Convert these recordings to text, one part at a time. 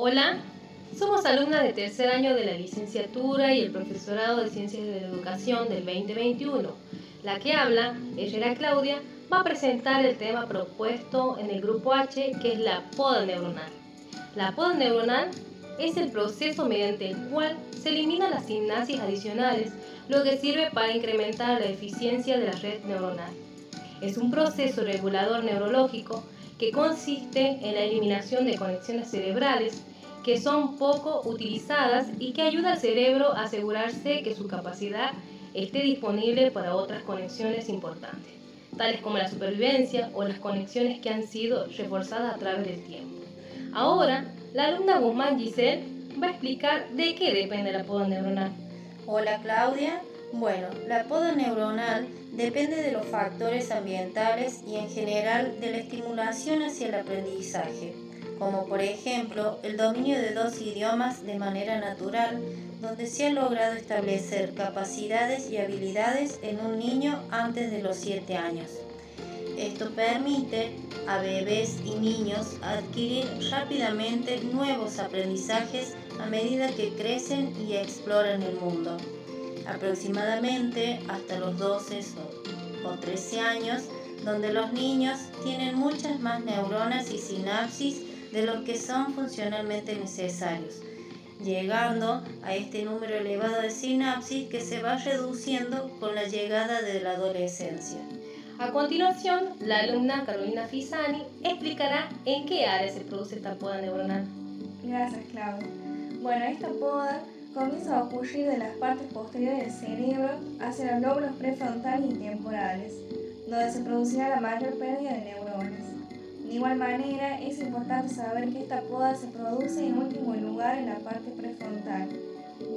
Hola, somos alumnas de tercer año de la licenciatura y el profesorado de Ciencias de Educación del 2021. La que habla, Herrera Claudia, va a presentar el tema propuesto en el grupo H, que es la poda neuronal. La poda neuronal es el proceso mediante el cual se eliminan las sinapsis adicionales, lo que sirve para incrementar la eficiencia de la red neuronal. Es un proceso regulador neurológico que consiste en la eliminación de conexiones cerebrales que son poco utilizadas y que ayuda al cerebro a asegurarse que su capacidad esté disponible para otras conexiones importantes, tales como la supervivencia o las conexiones que han sido reforzadas a través del tiempo. Ahora, la alumna Guzmán Giselle va a explicar de qué depende la poda neuronal. Hola Claudia. Bueno, la poda neuronal depende de los factores ambientales y en general de la estimulación hacia el aprendizaje, como por ejemplo el dominio de dos idiomas de manera natural, donde se ha logrado establecer capacidades y habilidades en un niño antes de los 7 años. Esto permite a bebés y niños adquirir rápidamente nuevos aprendizajes a medida que crecen y exploran el mundo. Aproximadamente hasta los 12 o 13 años, donde los niños tienen muchas más neuronas y sinapsis de los que son funcionalmente necesarios, llegando a este número elevado de sinapsis que se va reduciendo con la llegada de la adolescencia. A continuación, la alumna Carolina Fisani explicará en qué área se produce esta poda neuronal. Gracias, Claudia. Bueno, esta poda comienza a ocurrir de las partes posteriores del cerebro hacia los lóbulos prefrontales y temporales, donde se producirá la mayor pérdida de neuronas. De igual manera, es importante saber que esta poda se produce en último lugar en la parte prefrontal,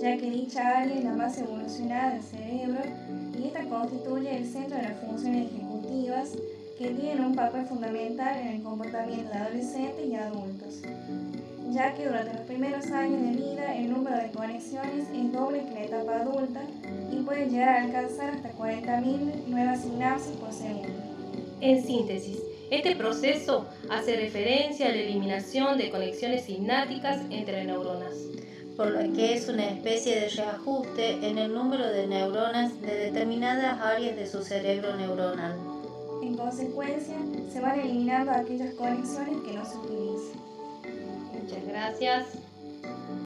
ya que dicha área es la más evolucionada del cerebro y esta constituye el centro de las funciones ejecutivas que tienen un papel fundamental en el comportamiento de adolescentes y adultos, ya que durante los primeros años de vida el número de conexiones es doble que la etapa adulta y puede llegar a alcanzar hasta 40.000 nuevas sinapsis por segundo. En síntesis, este proceso hace referencia a la eliminación de conexiones sinápticas entre neuronas por lo que es una especie de reajuste en el número de neuronas de determinadas áreas de su cerebro neuronal. En consecuencia, se van eliminando aquellas conexiones que no se utilizan. Muchas gracias.